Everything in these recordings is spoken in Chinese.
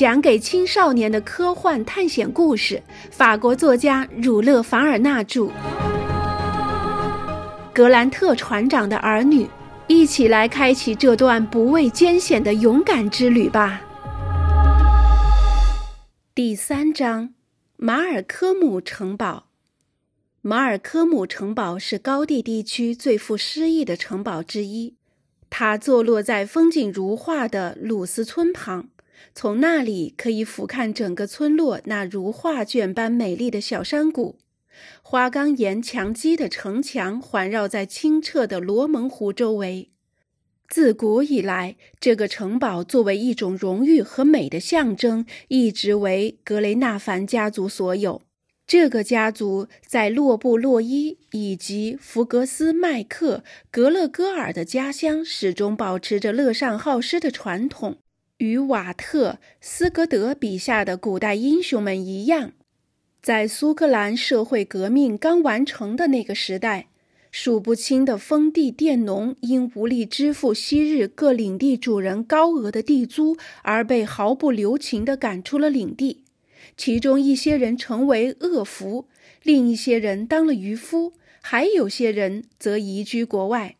讲给青少年的科幻探险故事。法国作家儒勒·凡尔纳著，《格兰特船长的儿女》，一起来开启这段不畏艰险的勇敢之旅吧。第三章：马尔科姆城堡。马尔科姆城堡是高地地区最富诗意的城堡之一。它坐落在风景如画的鲁斯村旁，从那里可以俯瞰整个村落那如画卷般美丽的小山谷。花岗岩墙基的城墙环绕在清澈的罗蒙湖周围。自古以来，这个城堡作为一种荣誉和美的象征，一直为格雷纳凡家族所有。这个家族在洛布洛伊以及福格斯麦克格勒戈尔的家乡始终保持着乐善好施的传统。与瓦特斯格德笔下的古代英雄们一样，在苏格兰社会革命刚完成的那个时代，数不清的封地佃农因无力支付昔日各领地主人高额的地租，而被毫不留情地赶出了领地。其中一些人成为恶俘，另一些人当了渔夫，还有些人则移居国外。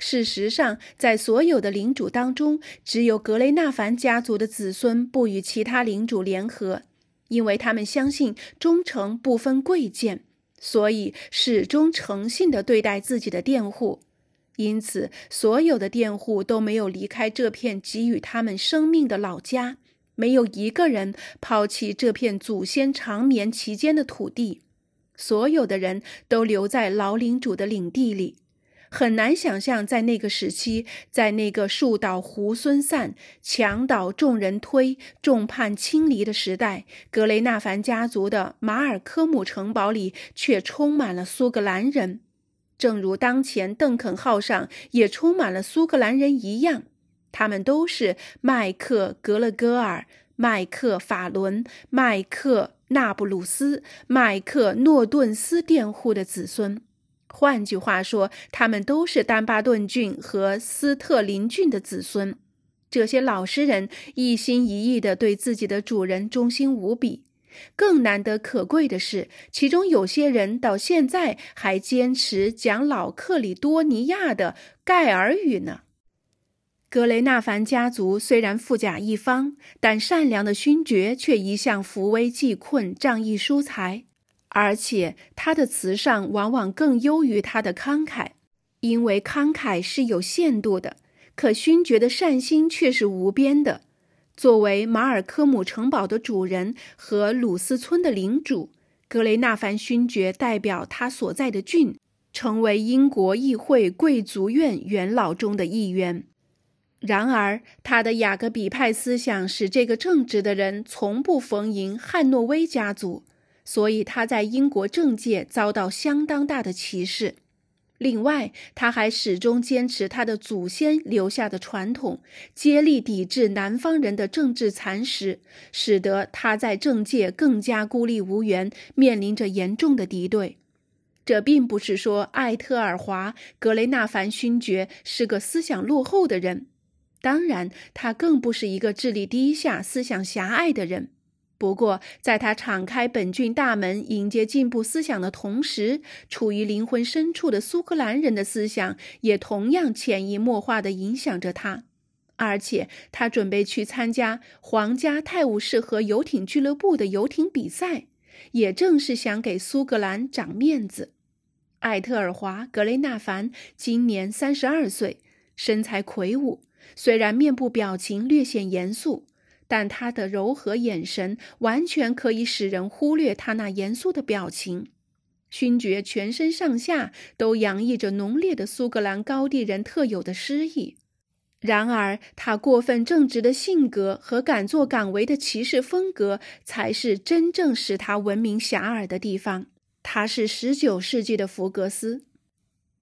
事实上，在所有的领主当中，只有格雷纳凡家族的子孙不与其他领主联合，因为他们相信忠诚不分贵贱，所以始终诚信地对待自己的佃户。因此，所有的佃户都没有离开这片给予他们生命的老家。没有一个人抛弃这片祖先长眠其间的土地，所有的人都留在老领主的领地里。很难想象，在那个时期，在那个树倒猢狲散、墙倒众人推、众叛亲离的时代，格雷纳凡家族的马尔科姆城堡里却充满了苏格兰人，正如当前邓肯号上也充满了苏格兰人一样。他们都是麦克格勒戈尔、麦克法伦、麦克纳布鲁斯、麦克诺顿斯佃户的子孙。换句话说，他们都是丹巴顿郡和斯特林郡的子孙。这些老实人一心一意地对自己的主人忠心无比。更难得可贵的是，其中有些人到现在还坚持讲老克里多尼亚的盖尔语呢。格雷纳凡家族虽然富甲一方，但善良的勋爵却一向扶危济困、仗义疏财，而且他的慈善往往更优于他的慷慨。因为慷慨是有限度的，可勋爵的善心却是无边的。作为马尔科姆城堡的主人和鲁斯村的领主，格雷纳凡勋爵代表他所在的郡，成为英国议会贵族院元老中的一员。然而，他的雅各比派思想使这个正直的人从不逢迎汉诺威家族，所以他在英国政界遭到相当大的歧视。另外，他还始终坚持他的祖先留下的传统，接力抵制南方人的政治蚕食，使得他在政界更加孤立无援，面临着严重的敌对。这并不是说艾特尔华·格雷纳凡勋爵是个思想落后的人。当然，他更不是一个智力低下、思想狭隘的人。不过，在他敞开本郡大门迎接进步思想的同时，处于灵魂深处的苏格兰人的思想也同样潜移默化地影响着他。而且，他准备去参加皇家泰晤士河游艇俱乐部的游艇比赛，也正是想给苏格兰长面子。艾特尔华·格雷纳凡今年三十二岁，身材魁梧。虽然面部表情略显严肃，但他的柔和眼神完全可以使人忽略他那严肃的表情。勋爵全身上下都洋溢着浓烈的苏格兰高地人特有的诗意。然而，他过分正直的性格和敢作敢为的骑士风格，才是真正使他闻名遐迩的地方。他是十九世纪的福格斯。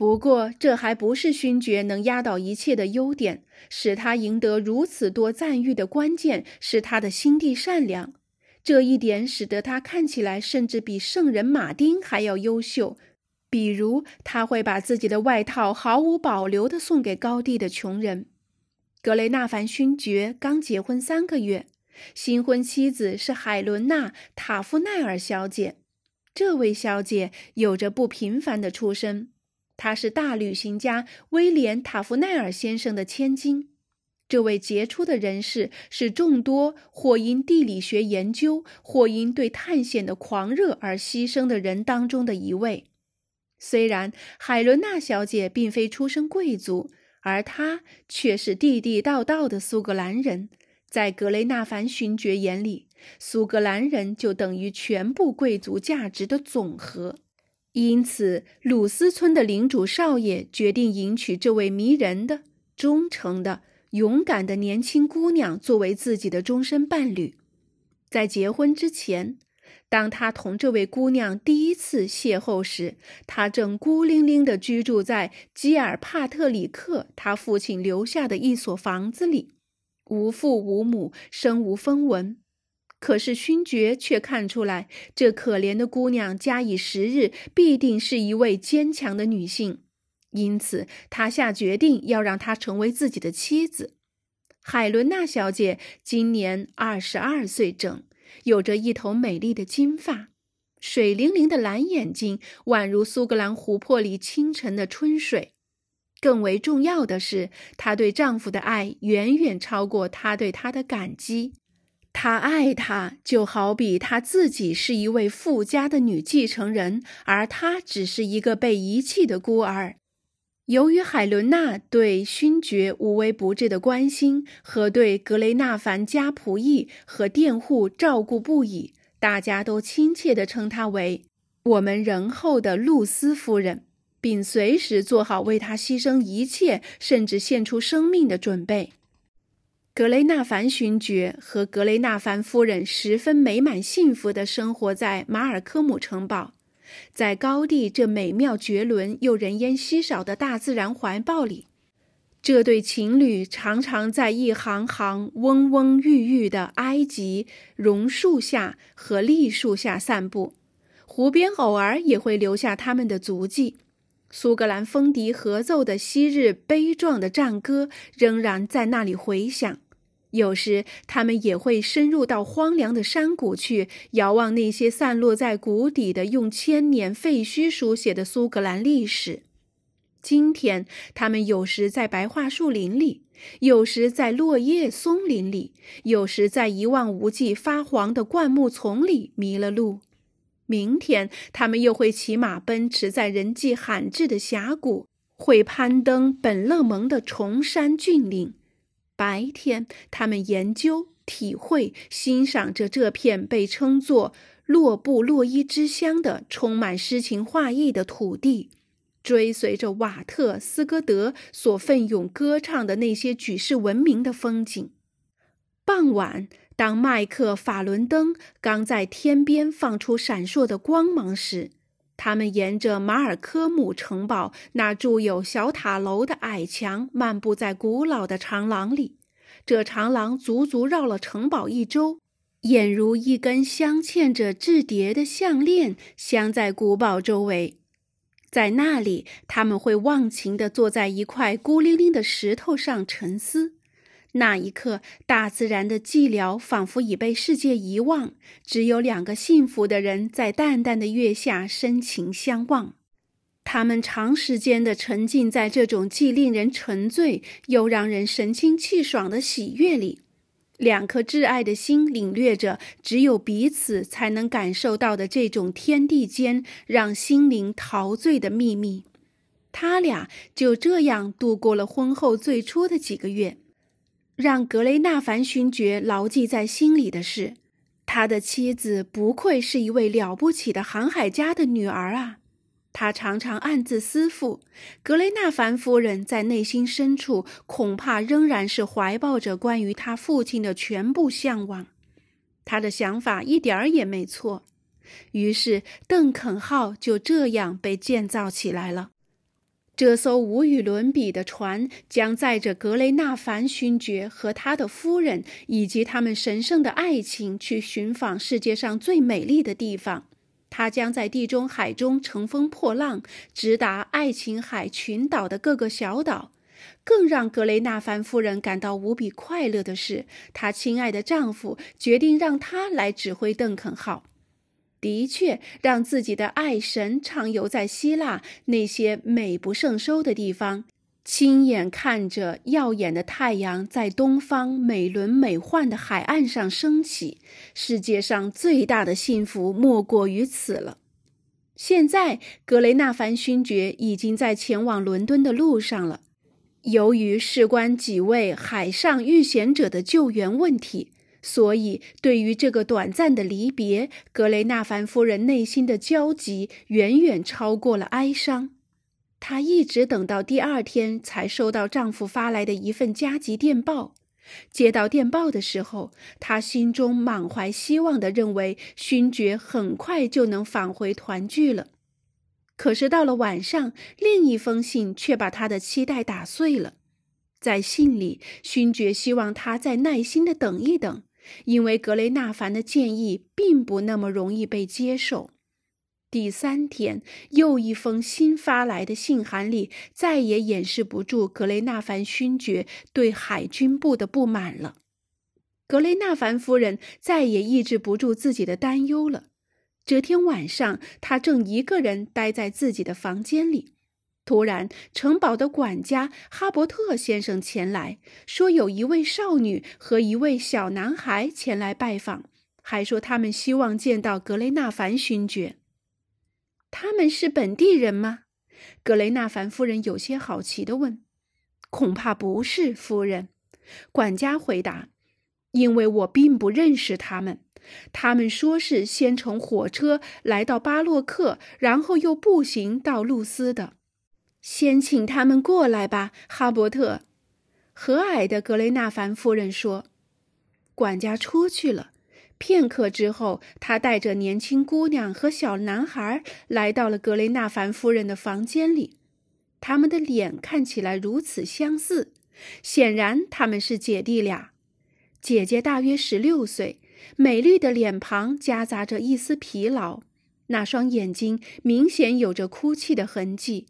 不过，这还不是勋爵能压倒一切的优点。使他赢得如此多赞誉的关键是他的心地善良。这一点使得他看起来甚至比圣人马丁还要优秀。比如，他会把自己的外套毫无保留地送给高地的穷人。格雷纳凡勋爵刚结婚三个月，新婚妻子是海伦娜·塔夫奈尔小姐。这位小姐有着不平凡的出身，她是大旅行家威廉·塔夫奈尔先生的千金。这位杰出的人士是众多或因地理学研究，或因对探险的狂热而牺牲的人当中的一位。虽然海伦娜小姐并非出身贵族，而她却是地地道道的苏格兰人。在格雷纳凡勋爵眼里，苏格兰人就等于全部贵族价值的总和。因此，鲁斯村的领主少爷决定迎娶这位迷人的、忠诚的。勇敢的年轻姑娘作为自己的终身伴侣，在结婚之前，当他同这位姑娘第一次邂逅时，他正孤零零地居住在基尔帕特里克他父亲留下的一所房子里，无父无母，身无分文。可是勋爵却看出来，这可怜的姑娘假以时日，必定是一位坚强的女性。因此，他下决定要让她成为自己的妻子。海伦娜小姐今年二十二岁整，有着一头美丽的金发，水灵灵的蓝眼睛宛如苏格兰湖泊里清晨的春水。更为重要的是，她对丈夫的爱远远超过她对他的感激。他爱他，就好比他自己是一位富家的女继承人，而他只是一个被遗弃的孤儿。由于海伦娜对勋爵无微不至的关心和对格雷纳凡家仆役和佃户照顾不已，大家都亲切地称她为“我们仁厚的露丝夫人”，并随时做好为她牺牲一切甚至献出生命的准备。格雷纳凡勋爵和格雷纳凡夫人十分美满幸福地生活在马尔科姆城堡。在高地这美妙绝伦又人烟稀少的大自然怀抱里，这对情侣常常在一行行蓊蓊郁郁的埃及榕树下和栗树下散步，湖边偶尔也会留下他们的足迹。苏格兰风笛合奏的昔日悲壮的战歌仍然在那里回响。有时，他们也会深入到荒凉的山谷去，遥望那些散落在谷底的、用千年废墟书写的苏格兰历史。今天，他们有时在白桦树林里，有时在落叶松林里，有时在一望无际发黄的灌木丛里迷了路。明天，他们又会骑马奔驰在人迹罕至的峡谷，会攀登本勒蒙的崇山峻岭。白天，他们研究、体会、欣赏着这片被称作“洛布洛伊之乡”的充满诗情画意的土地，追随着瓦特斯戈德所奋勇歌唱的那些举世闻名的风景。傍晚，当麦克法伦登刚在天边放出闪烁的光芒时，他们沿着马尔科姆城堡那筑有小塔楼的矮墙漫步在古老的长廊里，这长廊足足绕了城堡一周，俨如一根镶嵌着雉蝶的项链，镶在古堡周围。在那里，他们会忘情地坐在一块孤零零的石头上沉思。那一刻，大自然的寂寥仿佛已被世界遗忘，只有两个幸福的人在淡淡的月下深情相望。他们长时间地沉浸在这种既令人沉醉又让人神清气爽的喜悦里，两颗挚爱的心领略着只有彼此才能感受到的这种天地间让心灵陶醉的秘密。他俩就这样度过了婚后最初的几个月。让格雷纳凡勋爵牢记在心里的是，他的妻子不愧是一位了不起的航海家的女儿啊！他常常暗自思忖，格雷纳凡夫人在内心深处恐怕仍然是怀抱着关于他父亲的全部向往。他的想法一点儿也没错。于是，邓肯号就这样被建造起来了。这艘无与伦比的船将载着格雷纳凡勋爵和他的夫人以及他们神圣的爱情去寻访世界上最美丽的地方。它将在地中海中乘风破浪，直达爱琴海群岛的各个小岛，更让格雷纳凡夫人感到无比快乐的是，她亲爱的丈夫决定让她来指挥邓肯号。的确，让自己的爱神畅游在希腊那些美不胜收的地方，亲眼看着耀眼的太阳在东方美轮美奂的海岸上升起，世界上最大的幸福莫过于此了。现在，格雷纳凡勋爵已经在前往伦敦的路上了。由于事关几位海上遇险者的救援问题，所以对于这个短暂的离别，格雷纳凡夫人内心的焦急远远超过了哀伤。她一直等到第二天，才收到丈夫发来的一份加急电报。接到电报的时候，他心中满怀希望地认为勋爵很快就能返回团聚了。可是到了晚上，另一封信却把他的期待打碎了。在信里，勋爵希望他再耐心地等一等，因为格雷纳凡的建议并不那么容易被接受。第三天，又一封新发来的信函里，再也掩饰不住格雷纳凡勋爵对海军部的不满了。格雷纳凡夫人再也抑制不住自己的担忧了。这天晚上，她正一个人待在自己的房间里，突然，城堡的管家哈伯特先生前来说，有一位少女和一位小男孩前来拜访，还说他们希望见到格雷纳凡勋爵。他们是本地人吗？格雷纳凡夫人有些好奇地问。“恐怕不是，夫人。”管家回答，“因为我并不认识他们。他们说是先乘火车来到巴洛克，然后又步行到露丝的。先请他们过来吧，哈伯特。”和蔼的格雷纳凡夫人说。管家出去了。片刻之后，他带着年轻姑娘和小男孩来到了格雷纳凡夫人的房间里。他们的脸看起来如此相似，显然他们是姐弟俩。姐姐大约十六岁，美丽的脸庞夹杂着一丝疲劳，那双眼睛明显有着哭泣的痕迹，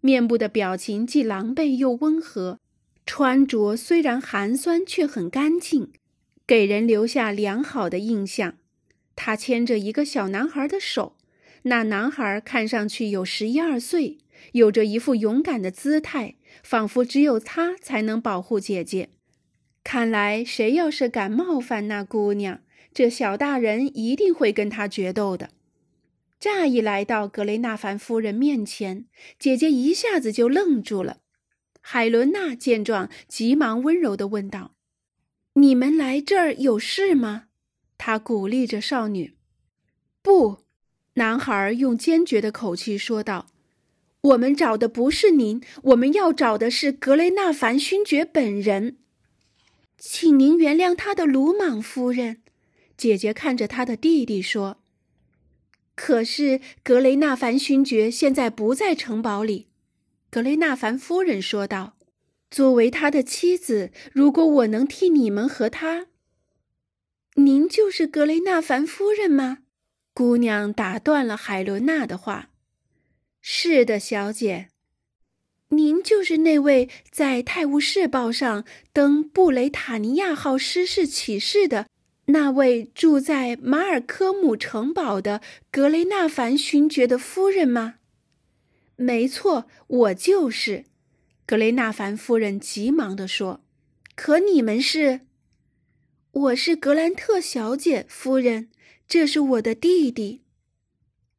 面部的表情既狼狈又温和，穿着虽然寒酸却很干净。给人留下良好的印象。他牵着一个小男孩的手，那男孩看上去有十一二岁，有着一副勇敢的姿态，仿佛只有他才能保护姐姐。看来，谁要是敢冒犯那姑娘，这小大人一定会跟他决斗的。乍一来到格雷纳凡夫人面前，姐姐一下子就愣住了。海伦娜见状，急忙温柔地问道。你们来这儿有事吗？他鼓励着少女。不，男孩用坚决的口气说道：“我们找的不是您，我们要找的是格雷纳凡勋爵本人。请您原谅他的鲁莽，夫人。”姐姐看着他的弟弟说：“可是格雷纳凡勋爵现在不在城堡里。”格雷纳凡夫人说道。作为他的妻子，如果我能替你们和他，您就是格雷纳凡夫人吗？姑娘打断了海伦娜的话。是的，小姐，您就是那位在《泰晤士报》上登布雷塔尼亚号失事启事的那位住在马尔科姆城堡的格雷纳凡勋爵的夫人吗？没错，我就是。格雷纳凡夫人急忙地说：“可你们是？我是格兰特小姐，夫人，这是我的弟弟。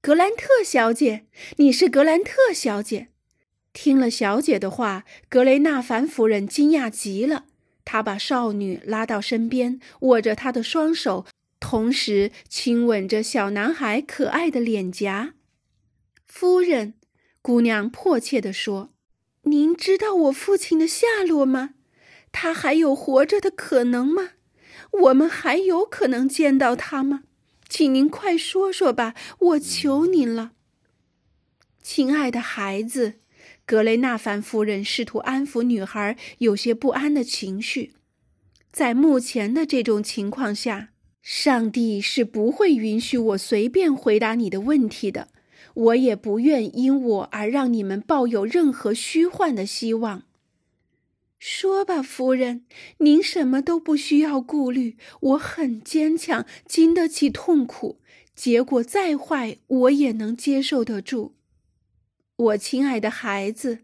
格兰特小姐，你是格兰特小姐。”听了小姐的话，格雷纳凡夫人惊讶极了。他把少女拉到身边，握着她的双手，同时亲吻着小男孩可爱的脸颊。夫人，姑娘迫切地说。您知道我父亲的下落吗？他还有活着的可能吗？我们还有可能见到他吗？请您快说说吧，我求您了。亲爱的孩子，格雷纳凡夫人试图安抚女孩有些不安的情绪。在目前的这种情况下，上帝是不会允许我随便回答你的问题的。我也不愿因我而让你们抱有任何虚幻的希望。说吧，夫人，您什么都不需要顾虑。我很坚强，经得起痛苦，结果再坏，我也能接受得住。我亲爱的孩子，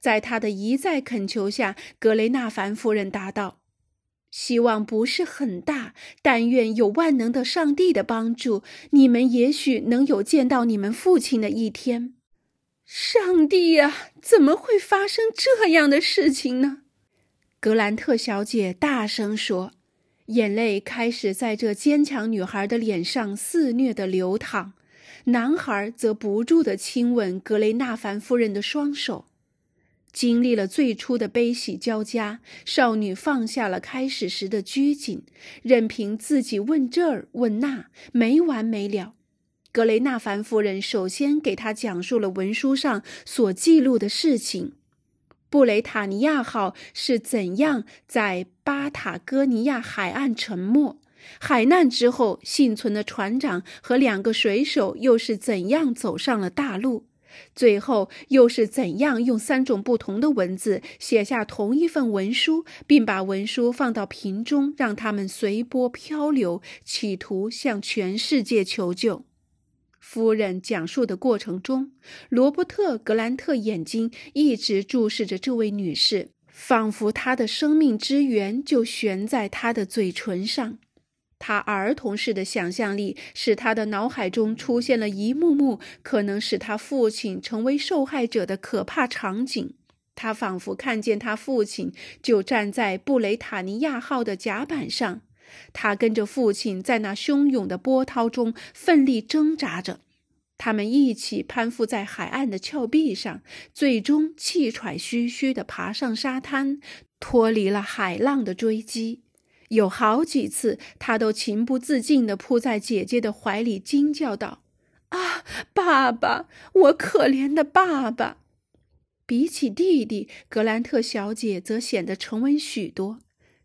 在他的一再恳求下，格雷纳凡夫人答道：“希望不是很大，但愿有万能的上帝的帮助，你们也许能有见到你们父亲的一天。”上帝呀，怎么会发生这样的事情呢？格兰特小姐大声说，眼泪开始在这坚强女孩的脸上肆虐的流淌。男孩则不住地亲吻格雷纳凡夫人的双手。经历了最初的悲喜交加，少女放下了开始时的拘谨，任凭自己问这儿问那，没完没了。格雷纳凡夫人首先给她讲述了文书上所记录的事情。布雷塔尼亚号是怎样在巴塔哥尼亚海岸沉没？海难之后，幸存的船长和两个水手又是怎样走上了大陆？最后又是怎样用三种不同的文字写下同一份文书，并把文书放到瓶中，让他们随波漂流，企图向全世界求救？夫人讲述的过程中，罗伯特·格兰特眼睛一直注视着这位女士，仿佛她的生命之源就悬在她的嘴唇上。他儿童式的想象力使他的脑海中出现了一幕幕可能使他父亲成为受害者的可怕场景。他仿佛看见他父亲就站在布雷塔尼亚号的甲板上。他跟着父亲在那汹涌的波涛中奋力挣扎着，他们一起攀附在海岸的峭壁上，最终气喘吁吁地爬上沙滩，脱离了海浪的追击。有好几次，他都情不自禁地扑在姐姐的怀里，惊叫道：“啊，爸爸，我可怜的爸爸！”比起弟弟，格兰特小姐则显得沉稳许多。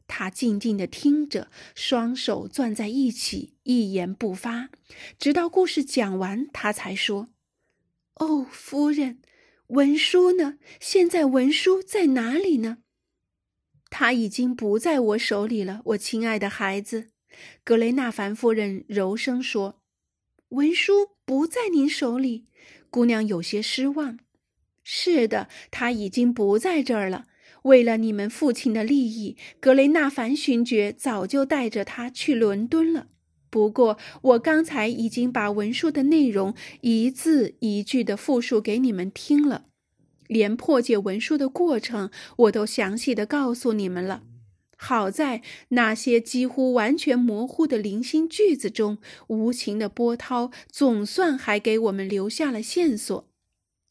他静静地听着，双手攥在一起，一言不发，直到故事讲完，他才说：“哦，夫人，文书呢？现在文书在哪里呢？”他已经不在我手里了，我亲爱的孩子。”格雷纳凡夫人柔声说，“文书不在您手里。”姑娘有些失望。“是的，他已经不在这儿了。”为了你们父亲的利益，格雷纳凡勋爵早就带着他去伦敦了。不过，我刚才已经把文书的内容一字一句地复述给你们听了，连破解文书的过程我都详细的告诉你们了。好在那些几乎完全模糊的零星句子中，无情的波涛总算还给我们留下了线索。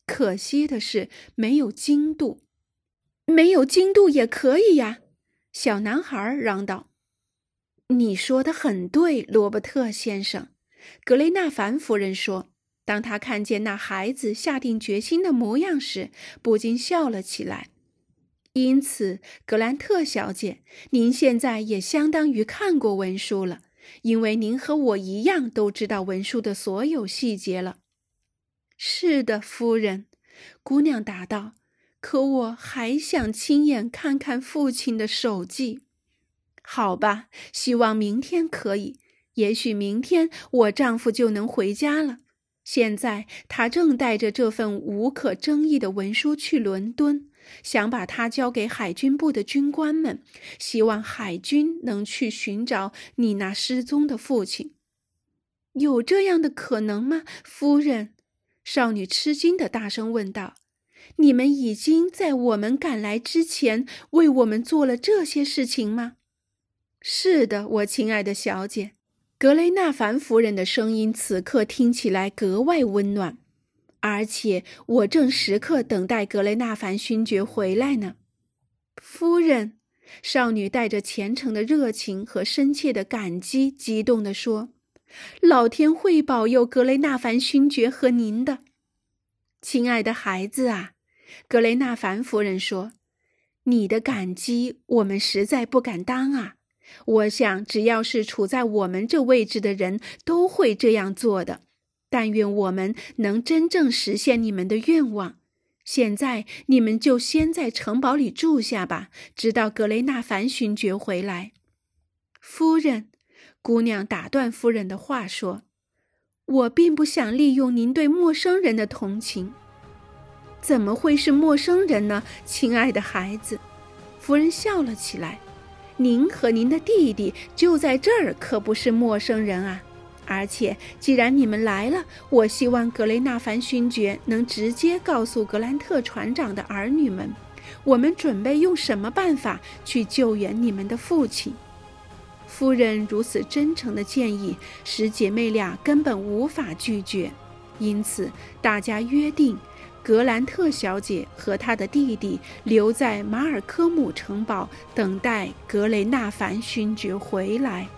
可惜的是，没有精度。没有精度也可以呀，小男孩嚷道：“你说的很对，罗伯特先生。”格雷纳凡夫人说：“当他看见那孩子下定决心的模样时，不禁笑了起来。”因此，格兰特小姐，您现在也相当于看过文书了，因为您和我一样都知道文书的所有细节了。是的，夫人，姑娘答道。可我还想亲眼看看父亲的手迹，好吧，希望明天可以。也许明天我丈夫就能回家了。现在他正带着这份无可争议的文书去伦敦，想把它交给海军部的军官们，希望海军能去寻找你那失踪的父亲。有这样的可能吗，夫人？少女吃惊的大声问道。你们已经在我们赶来之前为我们做了这些事情吗？是的，我亲爱的小姐，格雷纳凡夫人的声音此刻听起来格外温暖，而且我正时刻等待格雷纳凡勋爵回来呢。夫人，少女带着虔诚的热情和深切的感激，激动地说：“老天会保佑格雷纳凡勋爵和您的，亲爱的孩子啊！”格雷纳凡夫人说：“你的感激，我们实在不敢当啊！我想，只要是处在我们这位置的人，都会这样做的。但愿我们能真正实现你们的愿望。现在你们就先在城堡里住下吧，直到格雷纳凡勋爵回来。”夫人，姑娘打断夫人的话说：“我并不想利用您对陌生人的同情。怎么会是陌生人呢，亲爱的孩子？”夫人笑了起来：“您和您的弟弟就在这儿，可不是陌生人啊。”而且，既然你们来了，我希望格雷纳凡勋爵能直接告诉格兰特船长的儿女们，我们准备用什么办法去救援你们的父亲。夫人如此真诚的建议，使姐妹俩根本无法拒绝，因此大家约定，格兰特小姐和她的弟弟留在马尔科姆城堡，等待格雷纳凡勋爵回来。